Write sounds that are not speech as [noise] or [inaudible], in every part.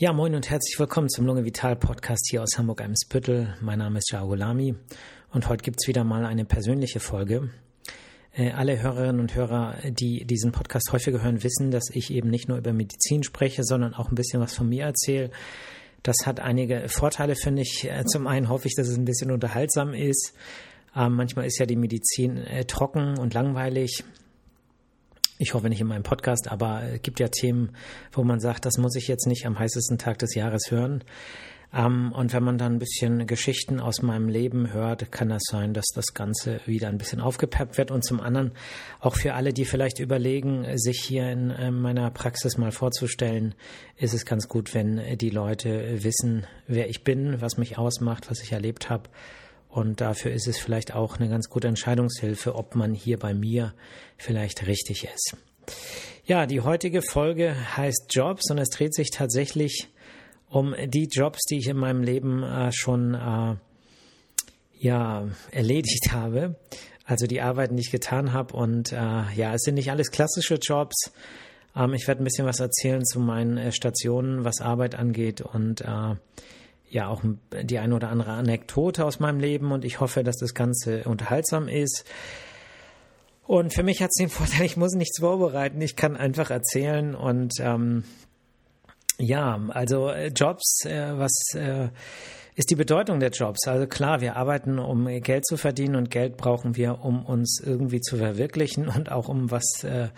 Ja, moin und herzlich willkommen zum Lunge Vital Podcast hier aus Hamburg-Eimsbüttel. Mein Name ist Jao Lami und heute gibt's wieder mal eine persönliche Folge. Äh, alle Hörerinnen und Hörer, die diesen Podcast häufiger hören, wissen, dass ich eben nicht nur über Medizin spreche, sondern auch ein bisschen was von mir erzähle. Das hat einige Vorteile, finde ich. Äh, zum einen hoffe ich, dass es ein bisschen unterhaltsam ist. Ähm, manchmal ist ja die Medizin äh, trocken und langweilig. Ich hoffe nicht in meinem Podcast, aber es gibt ja Themen, wo man sagt, das muss ich jetzt nicht am heißesten Tag des Jahres hören. Ähm, und wenn man dann ein bisschen Geschichten aus meinem Leben hört, kann das sein, dass das Ganze wieder ein bisschen aufgepeppt wird. Und zum anderen auch für alle, die vielleicht überlegen, sich hier in äh, meiner Praxis mal vorzustellen, ist es ganz gut, wenn die Leute wissen, wer ich bin, was mich ausmacht, was ich erlebt habe und dafür ist es vielleicht auch eine ganz gute Entscheidungshilfe, ob man hier bei mir vielleicht richtig ist. Ja, die heutige Folge heißt Jobs und es dreht sich tatsächlich um die Jobs, die ich in meinem Leben äh, schon äh, ja erledigt habe. Also die Arbeiten, die ich getan habe. Und äh, ja, es sind nicht alles klassische Jobs. Ähm, ich werde ein bisschen was erzählen zu meinen äh, Stationen, was Arbeit angeht und äh, ja auch die eine oder andere Anekdote aus meinem Leben und ich hoffe, dass das Ganze unterhaltsam ist. Und für mich hat es den [laughs] Vorteil, ich muss nichts vorbereiten, ich kann einfach erzählen und ähm, ja, also äh, Jobs, äh, was äh, ist die Bedeutung der Jobs? Also klar, wir arbeiten, um Geld zu verdienen und Geld brauchen wir, um uns irgendwie zu verwirklichen und auch um was äh,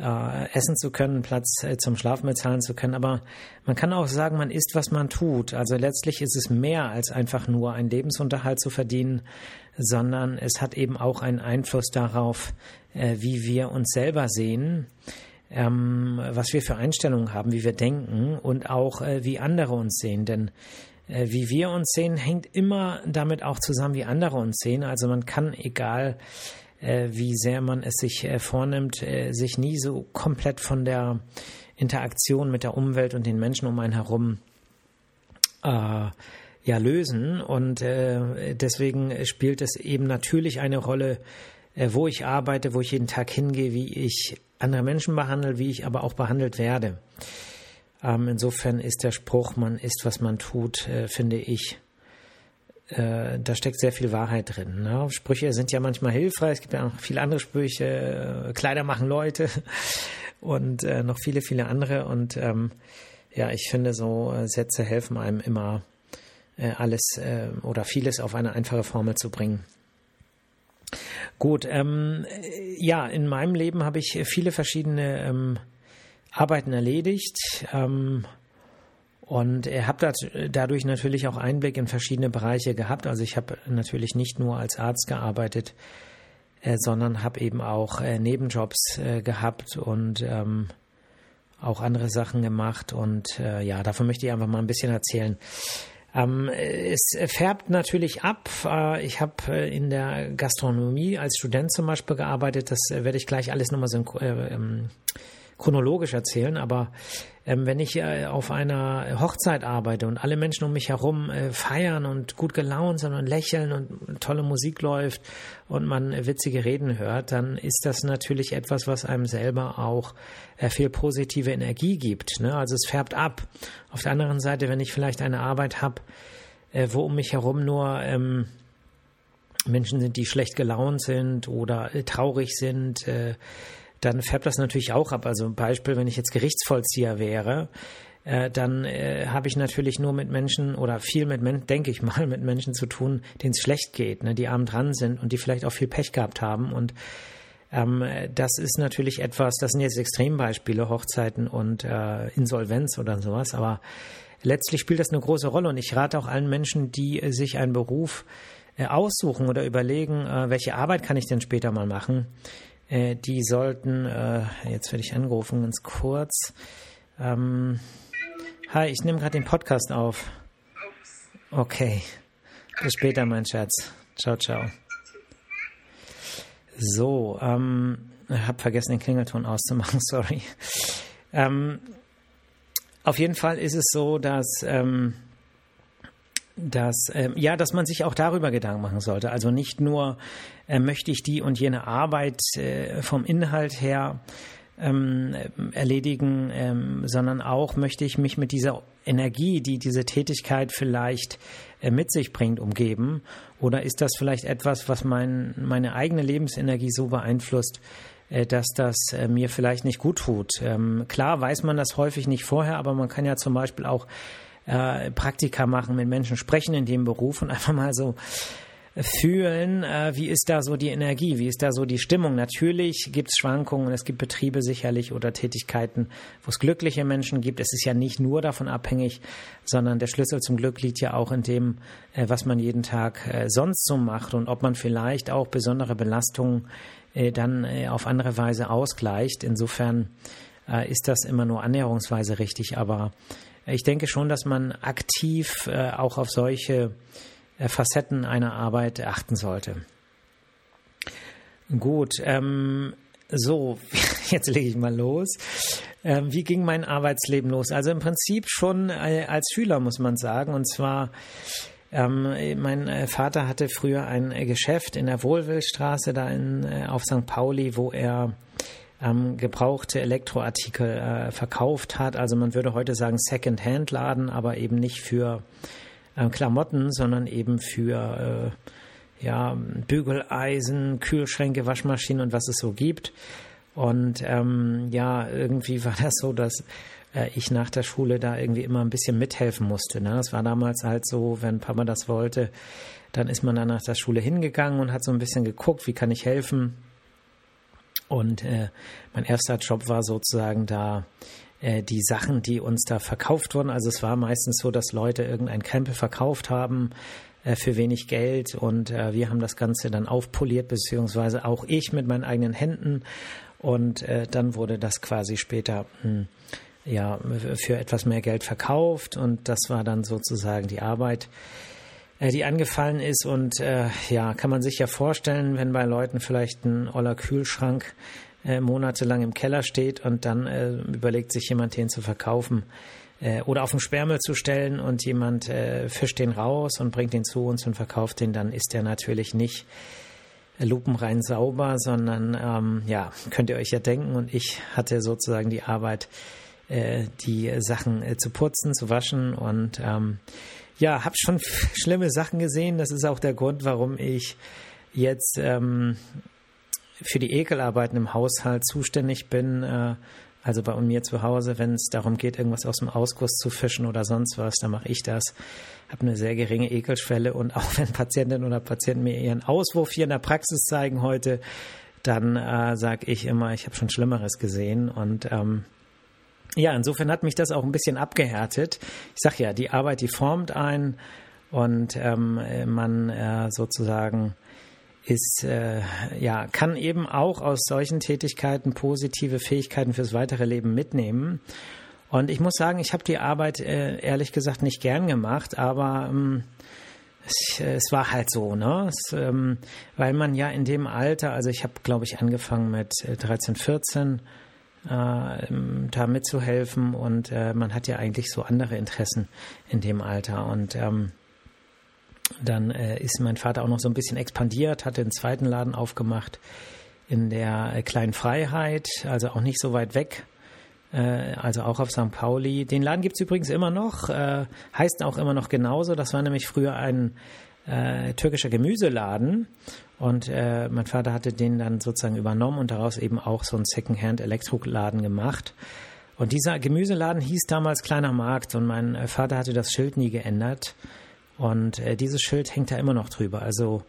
äh, essen zu können, Platz äh, zum Schlafen bezahlen zu können. Aber man kann auch sagen, man isst, was man tut. Also letztlich ist es mehr als einfach nur einen Lebensunterhalt zu verdienen, sondern es hat eben auch einen Einfluss darauf, äh, wie wir uns selber sehen. Ähm, was wir für Einstellungen haben, wie wir denken und auch äh, wie andere uns sehen. Denn äh, wie wir uns sehen, hängt immer damit auch zusammen, wie andere uns sehen. Also man kann, egal wie sehr man es sich äh, vornimmt, äh, sich nie so komplett von der Interaktion mit der Umwelt und den Menschen um einen herum äh, ja lösen. Und äh, deswegen spielt es eben natürlich eine Rolle, äh, wo ich arbeite, wo ich jeden Tag hingehe, wie ich andere Menschen behandle, wie ich aber auch behandelt werde. Ähm, insofern ist der Spruch, man ist, was man tut, äh, finde ich, äh, da steckt sehr viel Wahrheit drin. Ne? Sprüche sind ja manchmal hilfreich. Es gibt ja noch viele andere Sprüche. Äh, Kleider machen Leute [laughs] und äh, noch viele, viele andere. Und ähm, ja, ich finde, so äh, Sätze helfen einem immer, äh, alles äh, oder vieles auf eine einfache Formel zu bringen. Gut, ähm, ja, in meinem Leben habe ich viele verschiedene ähm, Arbeiten erledigt. Ähm, und hat dadurch natürlich auch Einblick in verschiedene Bereiche gehabt. Also ich habe natürlich nicht nur als Arzt gearbeitet, äh, sondern habe eben auch äh, Nebenjobs äh, gehabt und ähm, auch andere Sachen gemacht. Und ja, davon möchte ich einfach mal ein bisschen erzählen. Ähm, es färbt natürlich ab. Ich habe in der Gastronomie als Student zum Beispiel gearbeitet. Das werde ich gleich alles nochmal so ähm, chronologisch erzählen, aber ähm, wenn ich äh, auf einer Hochzeit arbeite und alle Menschen um mich herum äh, feiern und gut gelaunt sind und lächeln und tolle Musik läuft und man witzige Reden hört, dann ist das natürlich etwas, was einem selber auch äh, viel positive Energie gibt. Ne? Also es färbt ab. Auf der anderen Seite, wenn ich vielleicht eine Arbeit habe, äh, wo um mich herum nur ähm, Menschen sind, die schlecht gelaunt sind oder äh, traurig sind, äh, dann färbt das natürlich auch ab. Also Beispiel, wenn ich jetzt Gerichtsvollzieher wäre, äh, dann äh, habe ich natürlich nur mit Menschen oder viel mit Menschen, denke ich mal, [laughs] mit Menschen zu tun, denen es schlecht geht, ne, die arm dran sind und die vielleicht auch viel Pech gehabt haben. Und ähm, das ist natürlich etwas, das sind jetzt Extrembeispiele, Hochzeiten und äh, Insolvenz oder sowas, aber letztlich spielt das eine große Rolle und ich rate auch allen Menschen, die äh, sich einen Beruf äh, aussuchen oder überlegen, äh, welche Arbeit kann ich denn später mal machen, äh, die sollten, äh, jetzt werde ich angerufen, ganz kurz. Ähm, hi, ich nehme gerade den Podcast auf. Okay. Bis später, mein Schatz. Ciao, ciao. So, ähm, habe vergessen, den Klingelton auszumachen, [laughs] sorry. Ähm, auf jeden Fall ist es so, dass ähm, dass äh, ja, dass man sich auch darüber Gedanken machen sollte. Also nicht nur möchte ich die und jene Arbeit äh, vom Inhalt her ähm, erledigen, ähm, sondern auch möchte ich mich mit dieser Energie, die diese Tätigkeit vielleicht äh, mit sich bringt, umgeben? Oder ist das vielleicht etwas, was mein, meine eigene Lebensenergie so beeinflusst, äh, dass das äh, mir vielleicht nicht gut tut? Ähm, klar weiß man das häufig nicht vorher, aber man kann ja zum Beispiel auch äh, Praktika machen, mit Menschen sprechen in dem Beruf und [laughs] einfach mal so fühlen, äh, wie ist da so die Energie, wie ist da so die Stimmung. Natürlich gibt es Schwankungen, es gibt Betriebe sicherlich oder Tätigkeiten, wo es glückliche Menschen gibt. Es ist ja nicht nur davon abhängig, sondern der Schlüssel zum Glück liegt ja auch in dem, äh, was man jeden Tag äh, sonst so macht und ob man vielleicht auch besondere Belastungen dann auf andere Weise ausgleicht. Insofern ist das immer nur annäherungsweise richtig, aber ich denke schon, dass man aktiv auch auf solche Facetten einer Arbeit achten sollte. Gut, ähm, so, [laughs] jetzt lege ich mal los. Ähm, wie ging mein Arbeitsleben los? Also im Prinzip schon äh, als Schüler, muss man sagen. Und zwar, ähm, mein äh, Vater hatte früher ein äh, Geschäft in der Wohlwillstraße, da in, äh, auf St. Pauli, wo er ähm, gebrauchte Elektroartikel äh, verkauft hat. Also man würde heute sagen Second-Hand-Laden, aber eben nicht für äh, Klamotten, sondern eben für äh, ja, Bügeleisen, Kühlschränke, Waschmaschinen und was es so gibt. Und ähm, ja, irgendwie war das so, dass äh, ich nach der Schule da irgendwie immer ein bisschen mithelfen musste. Ne? Das war damals halt so, wenn Papa das wollte, dann ist man dann nach der Schule hingegangen und hat so ein bisschen geguckt, wie kann ich helfen. Und äh, mein erster Job war sozusagen da äh, die Sachen, die uns da verkauft wurden. Also es war meistens so, dass Leute irgendein Krempel verkauft haben äh, für wenig Geld. Und äh, wir haben das Ganze dann aufpoliert, beziehungsweise auch ich mit meinen eigenen Händen. Und äh, dann wurde das quasi später mh, hm, ja für etwas mehr Geld verkauft. Und das war dann sozusagen die Arbeit äh, die angefallen ist. Und äh, ja, kann man sich ja vorstellen, wenn bei Leuten vielleicht ein oller Kühlschrank äh, monatelang im Keller steht und dann äh, überlegt sich jemand, den zu verkaufen äh, oder auf den Sperrmüll zu stellen und jemand äh, fischt den raus und bringt den zu uns und verkauft den, dann ist der natürlich nicht lupenrein sauber, sondern ähm, ja, könnt ihr euch ja denken und ich hatte sozusagen die Arbeit, äh, die Sachen äh, zu putzen, zu waschen und ähm, ja, habe schon [laughs] schlimme Sachen gesehen. Das ist auch der Grund, warum ich jetzt ähm, für die Ekelarbeiten im Haushalt zuständig bin. Äh, also bei mir zu Hause, wenn es darum geht, irgendwas aus dem Ausguss zu fischen oder sonst was, dann mache ich das. Habe eine sehr geringe Ekelschwelle und [laughs] auch wenn Patientinnen oder Patienten mir ihren Auswurf hier in der Praxis zeigen heute, dann äh, sage ich immer, ich habe schon Schlimmeres gesehen und ähm, ja, insofern hat mich das auch ein bisschen abgehärtet. Ich sage ja, die Arbeit, die formt ein und ähm, man äh, sozusagen ist, äh, ja, kann eben auch aus solchen Tätigkeiten positive Fähigkeiten fürs weitere Leben mitnehmen. Und ich muss sagen, ich habe die Arbeit äh, ehrlich gesagt nicht gern gemacht, aber ähm, es, es, war halt so, ne? Es, ähm, weil man ja in dem Alter, also ich habe, glaube ich, angefangen mit 13, äh, 14 äh, da mitzuhelfen und äh, man hat ja eigentlich so andere Interessen in dem Alter und ähm, dann äh, ist mein Vater auch noch so ein bisschen expandiert, hatte einen zweiten Laden aufgemacht in der äh, kleinen Freiheit, also auch nicht so weit weg, äh, also auch auf St. Pauli. Den Laden gibt es übrigens immer noch, äh, heißt auch immer noch genauso. Das war nämlich früher ein äh, türkischer Gemüseladen und äh, mein Vater hatte den dann sozusagen übernommen und daraus eben auch so einen Secondhand-Elektroladen gemacht. Und dieser Gemüseladen hieß damals Kleiner Markt und mein Vater hatte das Schild nie geändert. Und äh, dieses Schild hängt da immer noch drüber. Also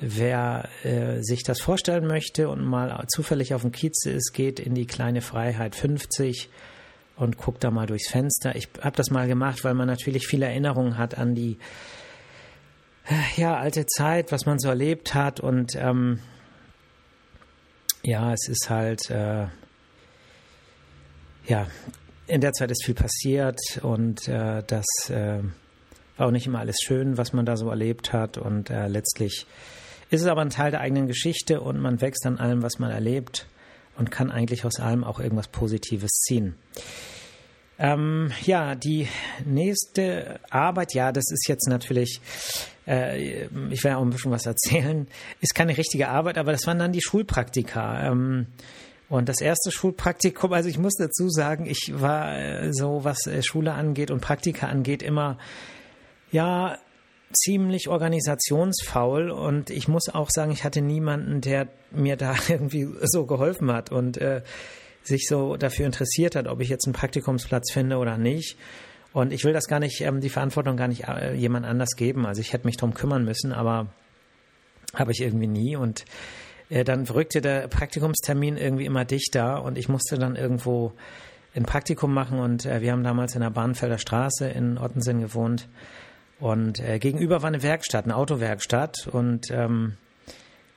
wer äh, sich das vorstellen möchte und mal zufällig auf dem Kiez ist, geht in die kleine Freiheit 50 und guckt da mal durchs Fenster. Ich habe das mal gemacht, weil man natürlich viele Erinnerungen hat an die äh, ja alte Zeit, was man so erlebt hat und ähm, ja, es ist halt äh, ja in der Zeit ist viel passiert und äh, das äh, war auch nicht immer alles schön, was man da so erlebt hat. Und äh, letztlich ist es aber ein Teil der eigenen Geschichte und man wächst an allem, was man erlebt und kann eigentlich aus allem auch irgendwas Positives ziehen. Ähm, ja, die nächste Arbeit, ja, das ist jetzt natürlich, äh, ich werde auch ein bisschen was erzählen, ist keine richtige Arbeit, aber das waren dann die Schulpraktika. Ähm, Und das erste Schulpraktikum, also ich muss dazu sagen, ich war äh, so, was äh, Schule angeht und Praktika angeht, immer, ja, ziemlich organisationsfaul und ich muss auch sagen, ich hatte niemanden, der mir da [laughs] irgendwie so geholfen hat und äh, sich so dafür interessiert hat, ob ich jetzt einen Praktikumsplatz finde oder nicht. Und ich will das gar nicht, ähm, die Verantwortung gar nicht äh, jemand anders geben. Also ich hätte mich darum kümmern müssen, aber habe ich irgendwie nie. Und äh, dann rückte der Praktikumstermin irgendwie immer dichter und ich musste dann irgendwo ein Praktikum machen und äh, wir haben damals in der Bahnfelder Straße in Ottensen gewohnt und äh, gegenüber war eine Werkstatt, eine Autowerkstatt und ähm,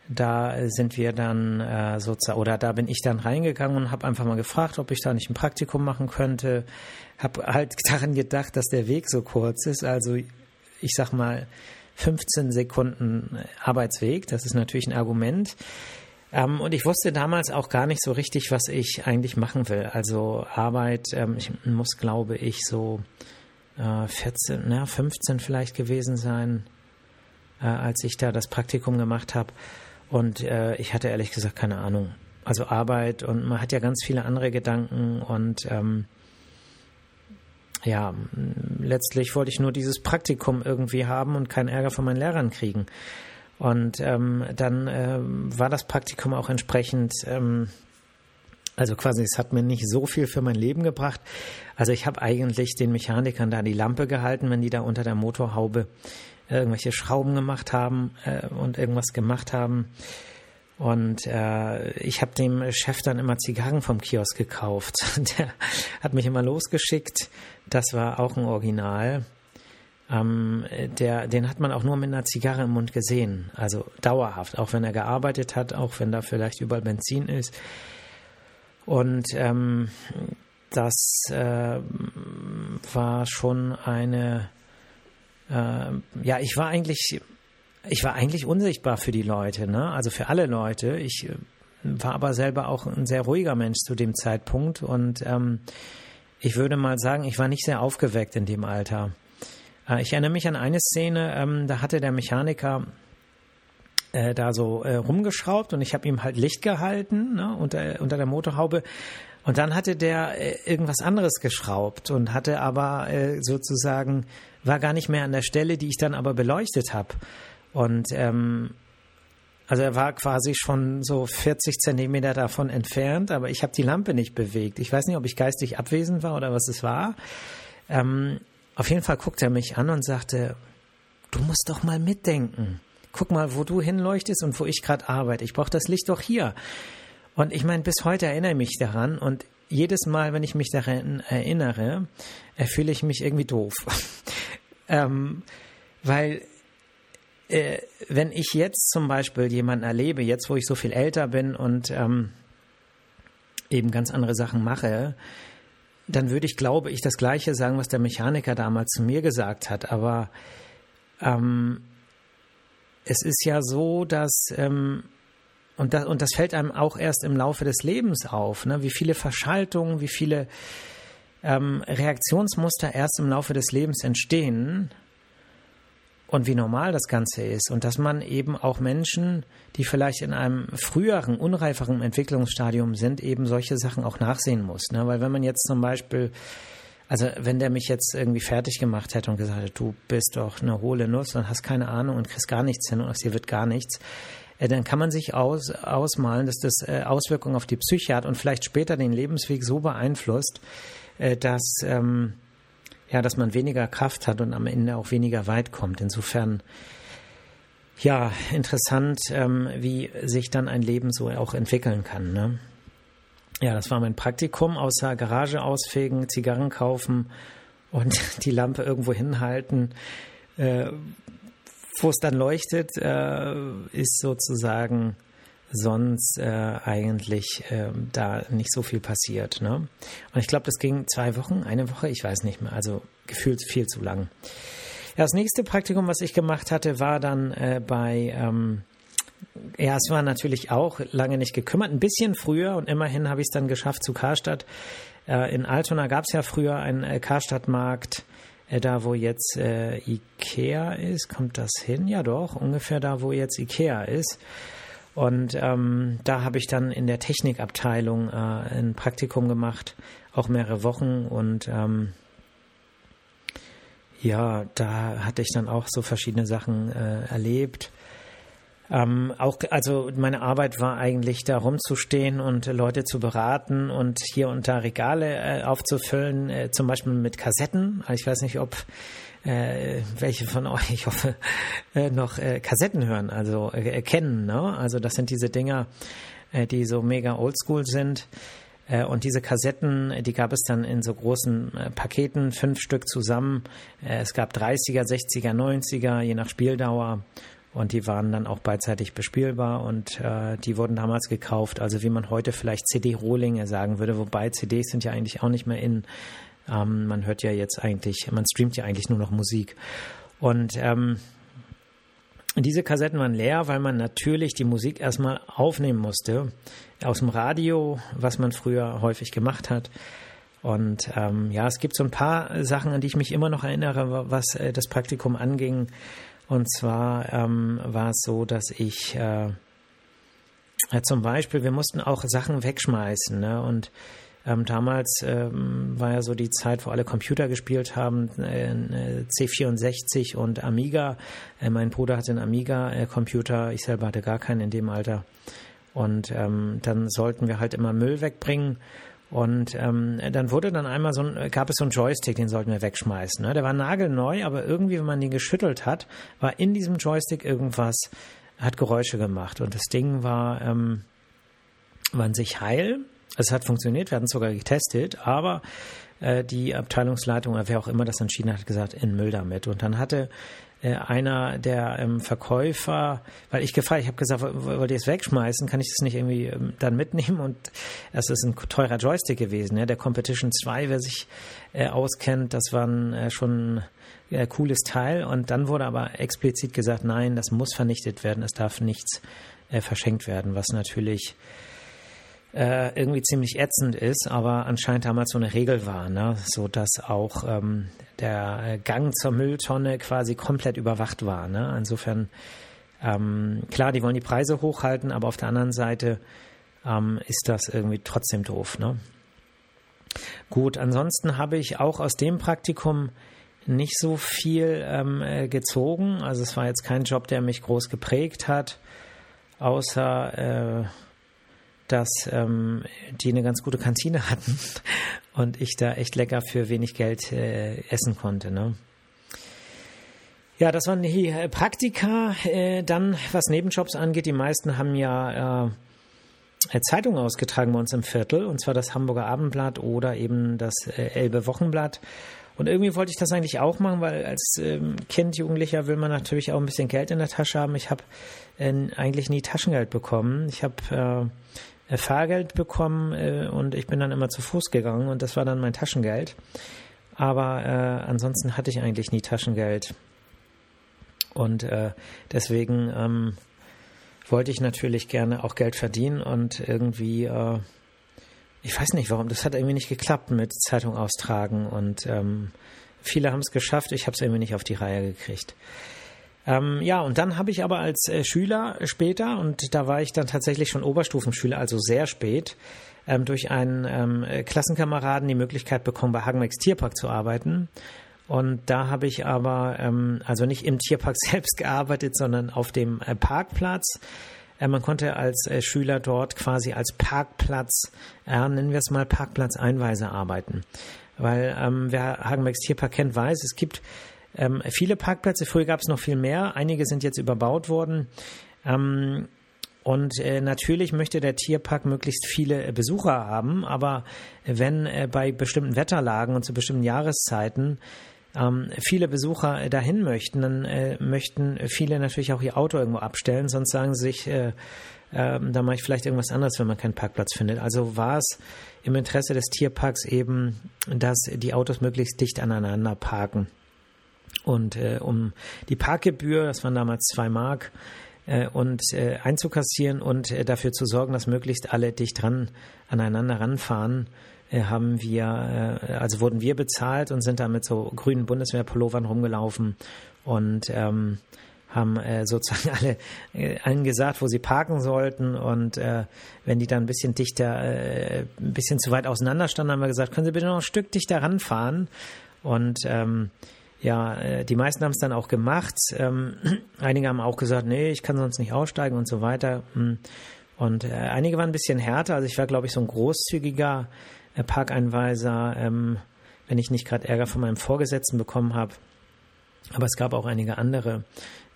da sind wir dann äh, sozusagen, oder da bin ich dann reingegangen und habe einfach mal gefragt, ob ich da nicht ein Praktikum machen könnte. Habe halt [laughs] daran gedacht, dass der Weg so kurz ist, also ich sag mal 15 Sekunden Arbeitsweg, das ist natürlich ein Argument. Ähm, und ich wusste damals auch gar nicht so richtig, was ich eigentlich machen will. Also Arbeit, ähm, ich muss, glaube ich, so äh, 14, na, 15 vielleicht gewesen sein, äh, als ich da das Praktikum gemacht habe. Und äh, ich hatte ehrlich gesagt keine Ahnung. Also Arbeit und man hat ja ganz viele andere Gedanken und ähm, ja, letztlich wollte ich nur dieses Praktikum irgendwie haben und keinen Ärger von meinen Lehrern kriegen. Und ähm, dann ähm, war das Praktikum auch entsprechend ähm, also quasi, es hat mir nicht so viel für mein Leben gebracht. Also ich habe eigentlich den Mechanikern da die Lampe gehalten, wenn die da unter der Motorhaube irgendwelche Schrauben gemacht haben äh, und irgendwas gemacht haben. Und äh, ich habe dem Chef dann immer Zigarren vom Kiosk gekauft. [laughs] Der hat mich immer losgeschickt. Das war auch ein Original. Ähm, der, den hat man auch nur mit einer Zigarre im Mund gesehen. Also dauerhaft, auch wenn er gearbeitet hat, auch wenn da vielleicht überall Benzin ist. Und ähm, das äh, war schon eine, äh, ja, ich war eigentlich, ich war eigentlich unsichtbar für die Leute, ne? Also für alle Leute. Ich äh, war aber selber auch ein sehr ruhiger Mensch zu dem Zeitpunkt und ähm, ich würde mal sagen, ich war nicht sehr aufgeweckt in dem Alter. Äh, ich erinnere mich an eine Szene, ähm, da hatte der Mechaniker äh, da so äh, rumgeschraubt und ich habe ihm halt Licht gehalten ne, unter, unter der Motorhaube. Und dann hatte der äh, irgendwas anderes geschraubt und hatte aber äh, sozusagen, war gar nicht mehr an der Stelle, die ich dann aber beleuchtet habe. Und ähm, also er war quasi schon so 40 Zentimeter davon entfernt, aber ich habe die Lampe nicht bewegt. Ich weiß nicht, ob ich geistig abwesend war oder was es war. Ähm, auf jeden Fall guckte er mich an und sagte, du musst doch mal mitdenken guck mal, wo du hinleuchtest und wo ich gerade arbeite. Ich brauche das Licht doch hier. Und ich meine, bis heute erinnere ich mich daran und jedes Mal, wenn ich mich daran erinnere, fühle ich mich irgendwie doof. [laughs] ähm, weil äh, wenn ich jetzt zum Beispiel jemanden erlebe, jetzt wo ich so viel älter bin und ähm, eben ganz andere Sachen mache, dann würde ich, glaube ich, das Gleiche sagen, was der Mechaniker damals zu mir gesagt hat. Aber ähm, es ist ja so, dass ähm, und, das, und das fällt einem auch erst im Laufe des Lebens auf, ne? wie viele Verschaltungen, wie viele ähm, Reaktionsmuster erst im Laufe des Lebens entstehen und wie normal das Ganze ist und dass man eben auch Menschen, die vielleicht in einem früheren, unreiferen Entwicklungsstadium sind, eben solche Sachen auch nachsehen muss. Ne? Weil wenn man jetzt zum Beispiel also wenn der mich jetzt irgendwie fertig gemacht hätte und gesagt hätte, du bist doch eine hohle Nuss und hast keine Ahnung und kriegst gar nichts hin und aus dir wird gar nichts, äh, dann kann man sich aus, ausmalen, dass das äh, Auswirkungen auf die Psyche hat und vielleicht später den Lebensweg so beeinflusst, äh, dass, ähm, ja, dass man weniger Kraft hat und am Ende auch weniger weit kommt. Insofern, ja, interessant, ähm, wie sich dann ein Leben so auch entwickeln kann. Ne? Ja, das war mein Praktikum, außer Garage ausfegen, Zigarren kaufen und [laughs] die Lampe irgendwo hinhalten. Äh, wo es dann leuchtet, äh, ist sozusagen sonst äh, eigentlich äh, da nicht so viel passiert. Ne? Und ich glaube, das ging zwei Wochen, eine Woche, ich weiß nicht mehr, also gefühlt viel zu lang. Ja, das nächste Praktikum, was ich gemacht hatte, war dann äh, bei ähm, ja, es war natürlich auch lange nicht gekümmert, ein bisschen früher und immerhin habe ich es dann geschafft zu Karstadt. Äh, in Altona gab es ja früher einen äh, Karstadtmarkt, äh, da wo jetzt Ikea ist. Kommt das hin? Ja doch, ungefähr da, wo jetzt Ikea ist. Und ähm, da habe ich dann in der Technikabteilung ein Praktikum gemacht, auch mehrere Wochen. Und ähm, ja, da hatte ich dann auch so verschiedene Sachen erlebt. Ähm, auch, also meine Arbeit war eigentlich da rumzustehen und Leute zu beraten und hier und da Regale äh, aufzufüllen, äh, zum Beispiel mit Kassetten. Ich weiß nicht, ob äh, welche von euch, ich hoffe, [laughs] äh, noch äh, Kassetten hören, also äh, kennen. Ne? Also das sind diese Dinger, äh, die so mega oldschool sind. Äh, und diese Kassetten, die gab es dann in so großen äh, Paketen, fünf Stück zusammen. Äh, es gab 30er, 60er, 90er, je nach Spieldauer. Und die waren dann auch beidseitig bespielbar und äh, die wurden damals gekauft. Also wie man heute vielleicht CD-Rohlinge sagen würde, wobei CDs sind ja eigentlich auch nicht mehr in. Ähm, man hört ja jetzt eigentlich, man streamt ja eigentlich nur noch Musik. Und ähm, diese Kassetten waren leer, weil man natürlich die Musik erstmal aufnehmen musste. Aus dem Radio, was man früher häufig gemacht hat. Und ähm, ja, es gibt so ein paar Sachen, an die ich mich immer noch erinnere, was äh, das Praktikum anging. Und zwar ähm, war es so, dass ich äh, äh, zum Beispiel, wir mussten auch Sachen wegschmeißen. Ne? Und ähm, damals ähm, war ja so die Zeit, wo alle Computer gespielt haben, äh, C64 und Amiga. Äh, mein Bruder hatte einen Amiga-Computer, ich selber hatte gar keinen in dem Alter. Und ähm, dann sollten wir halt immer Müll wegbringen. Und ähm, dann wurde dann einmal so ein, gab es so einen Joystick, den sollten wir wegschmeißen. Ne? Der war nagelneu, aber irgendwie, wenn man den geschüttelt hat, war in diesem Joystick irgendwas, hat Geräusche gemacht. Und das Ding war, ähm, war an sich heil, es hat funktioniert, wir hatten es sogar getestet, aber äh, die Abteilungsleitung oder wer auch immer das entschieden hat, gesagt, in Müll damit. Und dann hatte äh, einer der ähm, Verkäufer, weil ich gefragt, ich habe gesagt, wollt ihr es wegschmeißen, kann ich das nicht irgendwie ähm, dann mitnehmen? Und es ist ein teurer Joystick gewesen, ja, der Competition 2, wer sich äh, auskennt, das war ein äh, schon äh, cooles Teil. Und dann wurde aber explizit gesagt, nein, das muss vernichtet werden, es darf nichts äh, verschenkt werden, was natürlich äh, irgendwie ziemlich ätzend ist, aber anscheinend damals so eine Regel war, ne? so dass auch ähm, der Gang zur Mülltonne quasi komplett überwacht war. Ne? Insofern ähm, klar, die wollen die Preise hochhalten, aber auf der anderen Seite ähm, ist das irgendwie trotzdem doof. Ne? Gut, ansonsten habe ich auch aus dem Praktikum nicht so viel ähm, äh, gezogen. Also es war jetzt kein Job, der mich groß geprägt hat, außer äh, dass ähm, die eine ganz gute Kantine [laughs] hatten und ich da echt lecker für wenig Geld äh, essen konnte. Ne? Ja, das waren die äh, Praktika. Äh, dann, was Nebenjobs angeht, die meisten haben ja äh, Zeitungen ausgetragen bei uns im Viertel, und zwar das Hamburger Abendblatt oder eben das äh, Elbe Wochenblatt. Und irgendwie wollte ich das eigentlich auch machen, weil als ähm, Kind, Jugendlicher will man natürlich auch ein bisschen Geld in der Tasche haben. Ich habe äh, eigentlich nie Taschengeld bekommen. Ich habe Fahrgeld bekommen äh, und ich bin dann immer zu Fuß gegangen und das war dann mein Taschengeld. Aber äh, ansonsten hatte ich eigentlich nie Taschengeld. Und äh, deswegen ähm, wollte ich natürlich gerne auch Geld verdienen und irgendwie, äh, ich weiß nicht warum, das hat irgendwie nicht geklappt mit Zeitung austragen und ähm, viele haben es geschafft, ich habe es irgendwie nicht auf die Reihe gekriegt. Ähm, ja, und dann habe ich aber als äh, Schüler später, und da war ich dann tatsächlich schon Oberstufenschüler, also sehr spät, ähm, durch einen ähm, Klassenkameraden die Möglichkeit bekommen, bei Hagenbecks Tierpark zu arbeiten. Und da habe ich aber ähm, also nicht im Tierpark [laughs] selbst gearbeitet, sondern auf dem äh, Parkplatz. Äh, man konnte als äh, Schüler dort quasi als Parkplatz, äh, nennen wir es mal Parkplatz-Einweise arbeiten. Weil ähm, wer Hagenbecks Tierpark kennt, weiß, es gibt ähm, viele Parkplätze. Früher gab es noch viel mehr. Einige sind jetzt überbaut worden. Ähm, und äh, natürlich möchte der Tierpark möglichst viele äh, Besucher haben, aber wenn äh, bei bestimmten Wetterlagen und zu bestimmten Jahreszeiten ähm, viele Besucher äh, dahin möchten, dann äh, möchten viele natürlich auch ihr Auto irgendwo abstellen, sonst sagen sie sich, äh, ähm, da mache ich vielleicht irgendwas anderes, wenn man keinen Parkplatz findet. Also war es im Interesse des Tierparks eben, dass die Autos möglichst dicht aneinander parken. Und äh, um die Parkgebühr, das waren damals zwei Mark, äh, und äh, einzukassieren und äh, dafür zu sorgen, dass möglichst alle dicht dran aneinander ranfahren, äh, haben wir, äh, also wurden wir bezahlt und sind da mit so grünen Bundeswehrpullovern rumgelaufen und ähm, haben äh, sozusagen [laughs] alle äh, allen gesagt, wo sie parken sollten und äh, wenn die dann ein bisschen dichter, äh, ein bisschen zu weit auseinander standen, haben wir gesagt, können Sie bitte noch ein Stück dichter ranfahren? Und ähm, ja, äh, die meisten haben es dann auch gemacht. Ähm, [clears throat] einige haben auch gesagt, nee, ich kann sonst nicht aussteigen und so weiter. Hm. Und äh, einige waren ein bisschen härter. Also ich war, glaube ich, so ein großzügiger äh, Parkeinweiser, ähm, wenn ich nicht gerade Ärger von meinem Vorgesetzten bekommen habe. Aber es gab auch einige andere.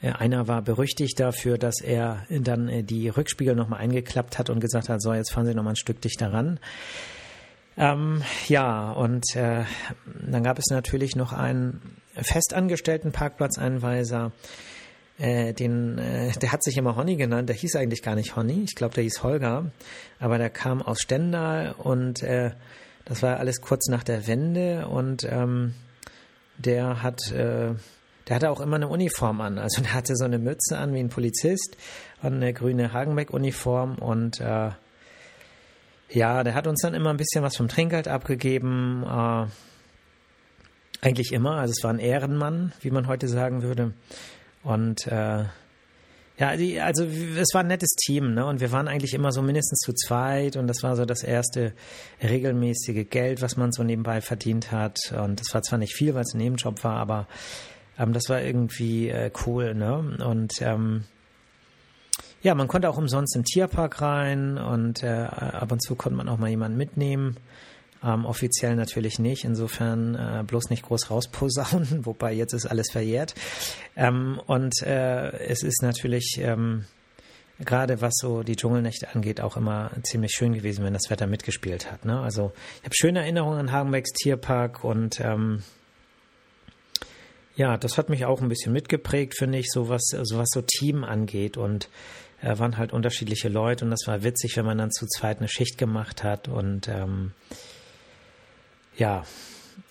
Äh, einer war berüchtigt dafür, dass er dann äh, die Rückspiegel nochmal eingeklappt hat und gesagt hat, so, jetzt fahren Sie nochmal ein Stück dichter ran. Ähm, ja, und äh, dann gab es natürlich noch einen festangestellten Parkplatzeinweiser, äh, den, äh, der hat sich immer Honey genannt, der hieß eigentlich gar nicht Honey, ich glaube, der hieß Holger, aber der kam aus Stendal und äh, das war alles kurz nach der Wende und ähm, der hat, äh, der hatte auch immer eine Uniform an, also der hatte so eine Mütze an wie ein Polizist und eine grüne Hagenbeck-Uniform und äh, ja, der hat uns dann immer ein bisschen was vom Trinkgeld abgegeben. Äh, eigentlich immer. Also es war ein Ehrenmann, wie man heute sagen würde. Und äh, ja, die, also es war ein nettes Team, ne? Und wir waren eigentlich immer so mindestens zu zweit und das war so das erste regelmäßige Geld, was man so nebenbei verdient hat. Und das war zwar nicht viel, weil es ein Nebenjob war, aber ähm, das war irgendwie äh, cool, ne? Und ähm, ja, man konnte auch umsonst den Tierpark rein und äh, ab und zu konnte man auch mal jemanden mitnehmen. Ähm, offiziell natürlich nicht, insofern äh, bloß nicht groß rausposaunen, [laughs] wobei jetzt ist alles verjährt. Ähm, und äh, es ist natürlich ähm, gerade was so die Dschungelnächte angeht, auch immer ziemlich schön gewesen, wenn das Wetter mitgespielt hat. Ne? Also ich habe schöne Erinnerungen an Hagenbecks Tierpark und ähm, ja, das hat mich auch ein bisschen mitgeprägt, finde ich, so was, so was so Team angeht und äh, waren halt unterschiedliche Leute und das war witzig, wenn man dann zu zweit eine Schicht gemacht hat und ähm, ja,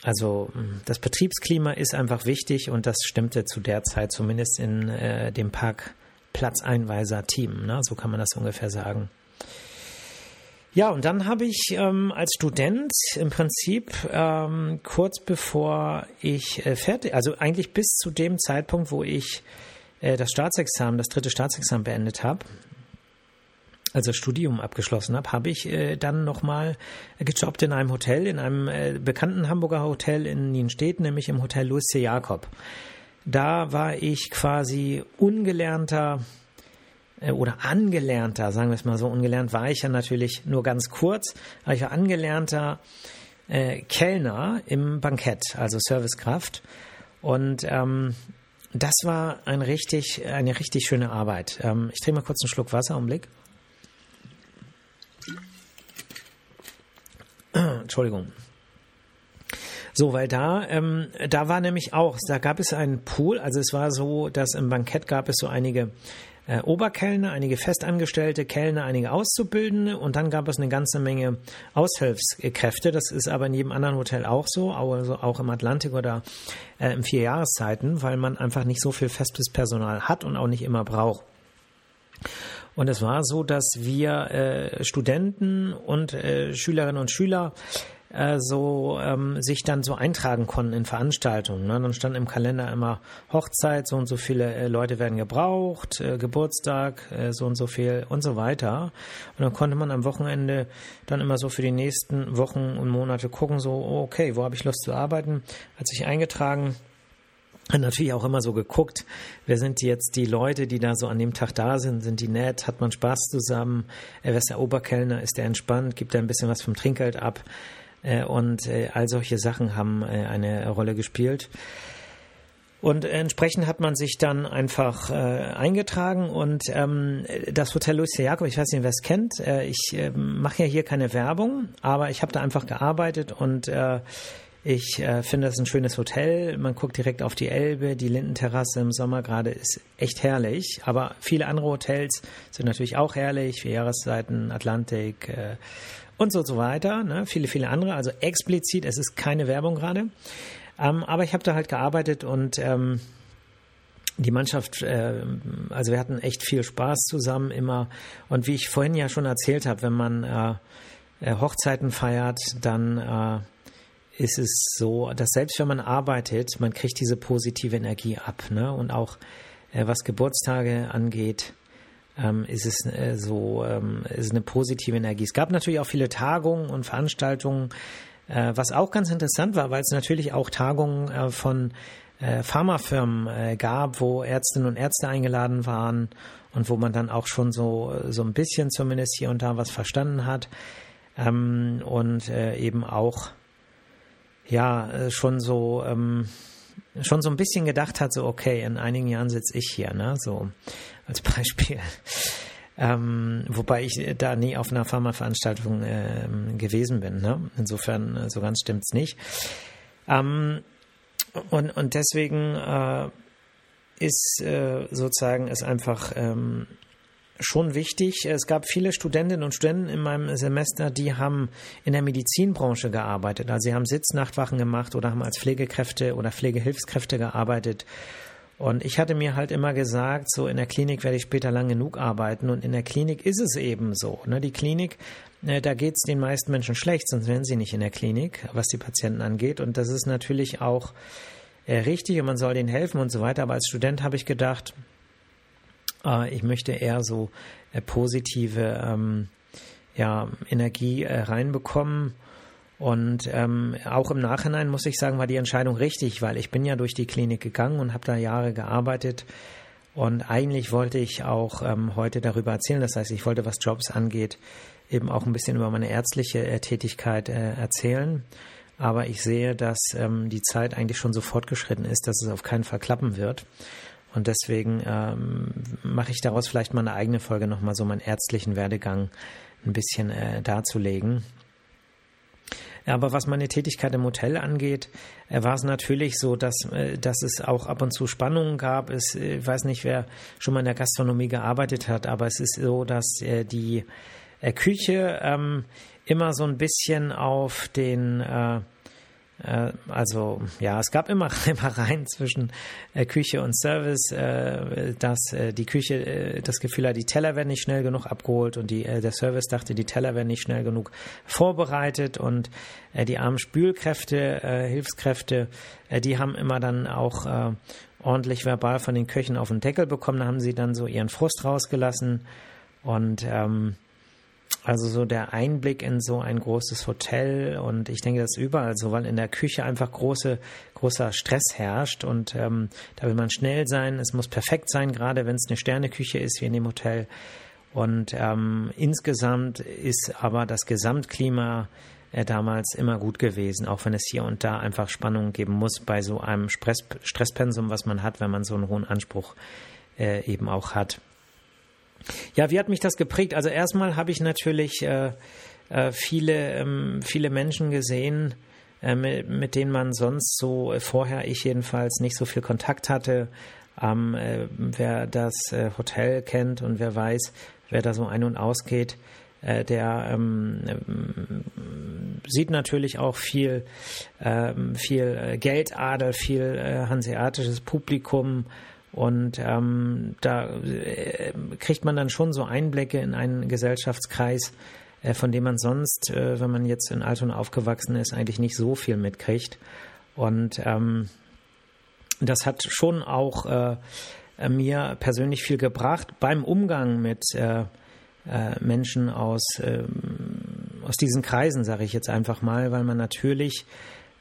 also das Betriebsklima ist einfach wichtig und das stimmte zu der Zeit zumindest in äh, dem Parkplatzeinweiser-Team, ne? so kann man das ungefähr sagen. Ja, und dann habe ich ähm, als Student im Prinzip ähm, kurz bevor ich äh, fertig, also eigentlich bis zu dem Zeitpunkt, wo ich äh, das Staatsexamen, das dritte Staatsexamen beendet habe, also Studium abgeschlossen habe, habe ich äh, dann nochmal gejobbt in einem Hotel, in einem äh, bekannten Hamburger Hotel in Nienstedt, nämlich im Hotel Louis C. Jakob. Da war ich quasi ungelernter äh, oder angelernter, sagen wir es mal so, ungelernt war ich ja natürlich nur ganz kurz, aber ich war angelernter äh, Kellner im Bankett, also Servicekraft. Und ähm, das war ein richtig, eine richtig schöne Arbeit. Ähm, ich trinke mal kurz einen Schluck Wasser, Blick. Entschuldigung. So, weil da, ähm, da war nämlich auch, da gab es einen Pool, also es war so, dass im Bankett gab es so einige äh, Oberkellner, einige festangestellte Kellner, einige Auszubildende und dann gab es eine ganze Menge Aushilfskräfte. Das ist aber in jedem anderen Hotel auch so, also auch im Atlantik oder äh, im Vierjahreszeiten, weil man einfach nicht so viel festes Personal hat und auch nicht immer braucht. Und es war so, dass wir äh, Studenten und äh, Schülerinnen und Schüler äh, so ähm, sich dann so eintragen konnten in Veranstaltungen. Ne? Dann stand im Kalender immer Hochzeit, so und so viele äh, Leute werden gebraucht, äh, Geburtstag, äh, so und so viel und so weiter. Und dann konnte man am Wochenende dann immer so für die nächsten Wochen und Monate gucken, so, okay, wo habe ich Lust zu arbeiten? Hat sich eingetragen und natürlich auch immer so geguckt, wer sind jetzt die Leute, die da so an dem Tag da sind, sind die nett, hat man Spaß zusammen, wer ist der Oberkellner, ist der entspannt, gibt er ein bisschen was vom Trinkgeld ab, äh, und äh, all solche Sachen haben äh, eine Rolle gespielt. Und entsprechend hat man sich dann einfach äh, eingetragen und ähm, das Hotel Lucia Jakob, ich weiß nicht, wer es kennt, äh, ich äh, mache ja hier keine Werbung, aber ich habe da einfach gearbeitet und äh, ich äh, finde es ein schönes Hotel. Man guckt direkt auf die Elbe, die Lindenterrasse im Sommer gerade ist echt herrlich. Aber viele andere Hotels sind natürlich auch herrlich, vier Jahreszeiten, Atlantik, äh, und so, so weiter. Ne? Viele, viele andere. Also explizit, es ist keine Werbung gerade. Ähm, aber ich habe da halt gearbeitet und ähm, die Mannschaft, äh, also wir hatten echt viel Spaß zusammen immer. Und wie ich vorhin ja schon erzählt habe, wenn man äh, äh, Hochzeiten feiert, dann äh, ist es so, dass selbst wenn man arbeitet, man kriegt diese positive Energie ab. Ne? Und auch äh, was Geburtstage angeht, ähm, ist es äh, so, ähm, ist eine positive Energie. Es gab natürlich auch viele Tagungen und Veranstaltungen, äh, was auch ganz interessant war, weil es natürlich auch Tagungen äh, von äh, Pharmafirmen äh, gab, wo Ärztinnen und Ärzte eingeladen waren und wo man dann auch schon so, so ein bisschen zumindest hier und da was verstanden hat ähm, und eben auch ja äh, schon so ähm, schon so ein bisschen gedacht hat, so okay, in einigen Jahren sitze ich hier, ne, so als [laughs] Beispiel. Ähm, wobei ich da nie auf einer Pharmaveranstaltung äh, gewesen bin. Ne? Insofern, äh, so ganz stimmt's nicht. Ähm, und, und deswegen äh, ist äh, sozusagen es einfach ähm, schon wichtig. Es gab viele Studentinnen und Studenten in meinem Semester, die haben in der Medizinbranche gearbeitet. Also sie haben Sitznachtwachen gemacht oder haben als Pflegekräfte oder Pflegehilfskräfte gearbeitet. Und ich hatte mir halt immer gesagt, so in der Klinik werde ich später lang genug arbeiten. Und in der Klinik ist es eben so. Ne? Die Klinik, äh, da geht es den meisten Menschen schlecht, sonst wären sie nicht in der Klinik, was die Patienten angeht. Und das ist natürlich auch äh, richtig und man soll denen helfen und so weiter. Aber als Student habe ich gedacht, ich möchte eher so äh, positive ähm, ja, Energie äh, reinbekommen. Und ähm, auch im Nachhinein muss ich sagen, war die Entscheidung richtig, weil ich bin ja durch die Klinik gegangen und habe da Jahre gearbeitet. Und eigentlich wollte ich auch ähm, heute darüber erzählen. Das heißt, ich wollte, was Jobs angeht, eben auch ein bisschen über meine ärztliche äh, Tätigkeit äh, erzählen. Aber ich sehe, dass ähm, die Zeit eigentlich schon so fortgeschritten ist, dass es auf keinen Fall klappen wird. Und deswegen ähm, mache ich daraus vielleicht mal eine eigene Folge nochmal so meinen ärztlichen Werdegang ein bisschen äh, darzulegen. Aber was meine Tätigkeit im Hotel angeht, äh, war es natürlich so, dass, äh, dass es auch ab und zu Spannungen gab. Es, äh, ich weiß nicht, wer schon mal in der Gastronomie gearbeitet hat, aber es ist so, dass die Küche ähm, immer so ein bisschen auf den also ja, es gab immer [laughs] Reibereien zwischen äh, Küche und Service, äh, dass äh, die Küche äh, das Gefühl hat, die Teller werden nicht schnell genug abgeholt und die, äh, der Service dachte, die Teller werden nicht schnell genug vorbereitet und die armen Spülkräfte, Hilfskräfte, die haben immer dann auch ordentlich verbal von den Köchen auf den Deckel bekommen, da haben sie dann so ihren Frust rausgelassen und ähm, also so der Einblick in so ein großes Hotel und ich denke, das ist überall so, weil in der Küche einfach große, großer Stress herrscht und ähm, da will man schnell sein, es muss perfekt sein, gerade wenn es eine Sterneküche ist wie in dem Hotel. Und ähm, insgesamt ist aber das Gesamtklima äh, damals immer gut gewesen, auch wenn es hier und da einfach Spannungen geben muss bei so einem Stress, Stresspensum, was man hat, wenn man so einen hohen Anspruch äh, eben auch hat. Ja, wie hat mich das geprägt? Also erstmal habe ich natürlich äh, äh, viele, ähm, viele Menschen gesehen, äh, mit, mit, denen man sonst so äh, vorher, ich jedenfalls, nicht so viel Kontakt hatte. Ähm, äh, wer das äh, Hotel kennt und wer weiß, wer da so ein- und ausgeht, der ähm, sieht natürlich auch viel, ähm, viel Geldadel, viel hanseatisches Publikum und ähm, da äh, kriegt man dann schon so Einblicke in einen Gesellschaftskreis, äh, von dem man sonst, äh, wenn man jetzt in Altona aufgewachsen ist, eigentlich nicht so viel mitkriegt. Und ähm, das hat schon auch äh, mir persönlich viel gebracht beim Umgang mit äh, äh, Menschen aus, ähm, aus diesen Kreisen, sage ich jetzt einfach mal, weil man natürlich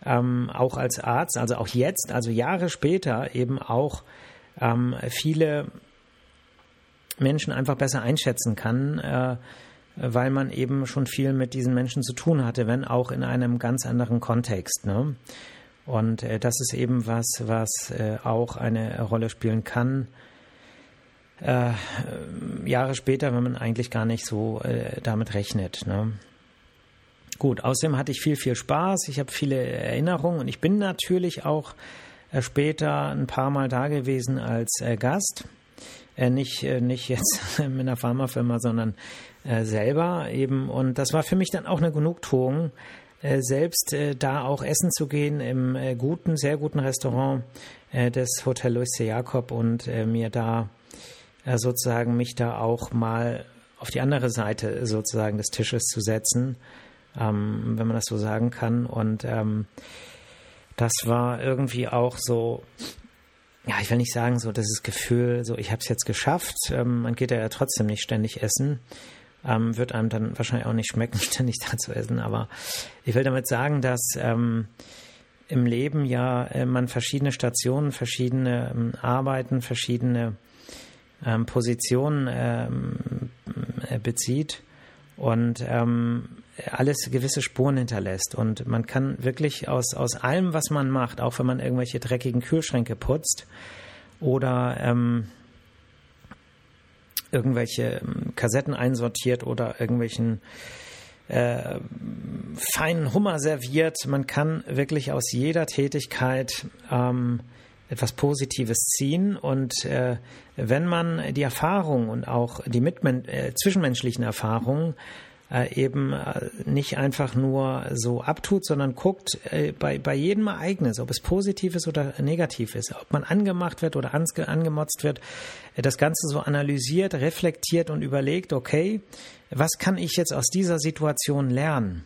ähm, auch als Arzt, also auch jetzt, also Jahre später eben auch ähm, viele Menschen einfach besser einschätzen kann, äh, weil man eben schon viel mit diesen Menschen zu tun hatte, wenn auch in einem ganz anderen Kontext. Ne? Und äh, das ist eben was, was äh, auch eine Rolle spielen kann. Äh, Jahre später, wenn man eigentlich gar nicht so äh, damit rechnet. Ne? Gut, außerdem hatte ich viel, viel Spaß. Ich habe viele Erinnerungen und ich bin natürlich auch später ein paar Mal da gewesen als äh, Gast. Äh, nicht, äh, nicht jetzt [laughs] mit einer Pharmafirma, sondern äh, selber eben. Und das war für mich dann auch eine Genugtuung, äh, selbst da auch essen zu gehen im guten, sehr guten Restaurant des Hotel Louis C. Jakob und mir da sozusagen mich da auch mal auf die andere Seite sozusagen des Tisches zu setzen, ähm, wenn man das so sagen kann. Und ähm, das war irgendwie auch so ja, ich will nicht sagen, so dieses Gefühl, so ich habe es jetzt geschafft. Ähm, man geht ja trotzdem nicht ständig essen. Ähm, wird einem dann wahrscheinlich auch nicht schmecken, [laughs] ständig da zu essen. Aber ich will damit sagen, dass ähm, im Leben ja äh, man verschiedene Stationen, verschiedene ähm, Arbeiten, verschiedene ähm, Positionen ähm, äh, bezieht und ähm, alles gewisse Spuren hinterlässt. Und man kann wirklich aus, aus allem, was man macht, auch wenn man irgendwelche dreckigen Kühlschränke putzt oder ähm, irgendwelche ähm, Kassetten einsortiert oder irgendwelchen äh, feinen Hummer serviert. Man kann wirklich aus jeder Tätigkeit ähm, etwas Positives ziehen. Und äh, wenn man die Erfahrung und auch die äh, zwischenmenschlichen Erfahrungen äh, eben äh, nicht einfach nur so abtut, sondern guckt äh, bei, bei jedem Ereignis, ob es positiv ist oder negativ ist, ob man angemacht wird oder angemotzt wird, das Ganze so analysiert, reflektiert und überlegt, okay, was kann ich jetzt aus dieser Situation lernen?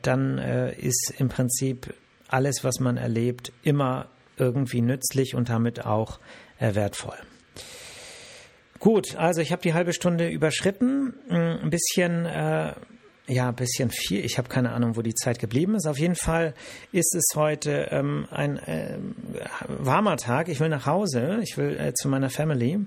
dann ist im Prinzip alles, was man erlebt, immer irgendwie nützlich und damit auch wertvoll. Gut, also ich habe die halbe Stunde überschritten. Mm, ein bisschen, äh, ja, ein bisschen viel. Ich habe keine Ahnung, wo die Zeit geblieben ist. Auf jeden Fall ist es heute ähm, ein äh, warmer Tag. Ich will nach Hause. Ich will äh, zu meiner Family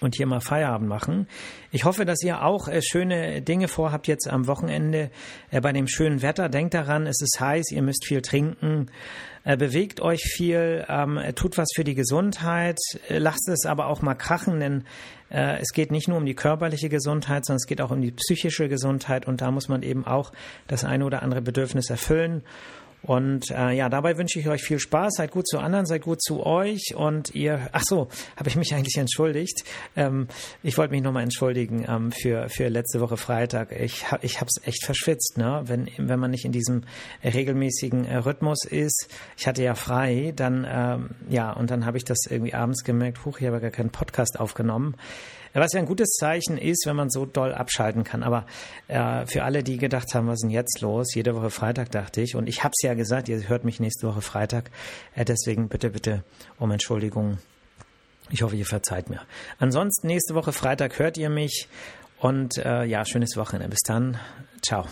und hier mal Feierabend machen. Ich hoffe, dass ihr auch äh, schöne Dinge vorhabt jetzt am Wochenende äh, bei dem schönen Wetter. Denkt daran, es ist heiß, ihr müsst viel trinken, äh, bewegt euch viel, ähm, tut was für die Gesundheit, äh, lasst es aber auch mal krachen, denn äh, es geht nicht nur um die körperliche Gesundheit, sondern es geht auch um die psychische Gesundheit und da muss man eben auch das eine oder andere Bedürfnis erfüllen. Und äh, ja, dabei wünsche ich euch viel Spaß. Seid gut zu anderen, seid gut zu euch. Und ihr, ach so, habe ich mich eigentlich entschuldigt. Ähm, ich wollte mich nochmal entschuldigen ähm, für, für letzte Woche Freitag. Ich, ich habe es echt verschwitzt, ne? wenn, wenn man nicht in diesem regelmäßigen äh, Rhythmus ist. Ich hatte ja frei, dann, ähm, ja, und dann habe ich das irgendwie abends gemerkt, huch, ich habe gar keinen Podcast aufgenommen. Was ja ein gutes Zeichen ist, wenn man so doll abschalten kann. Aber äh, für alle, die gedacht haben, was ist denn jetzt los? Jede Woche Freitag dachte ich. Und ich habe es ja gesagt, ihr hört mich nächste Woche Freitag. Äh, deswegen bitte, bitte um Entschuldigung. Ich hoffe, ihr verzeiht mir. Ansonsten nächste Woche Freitag hört ihr mich. Und äh, ja, schönes Wochenende. Bis dann. Ciao.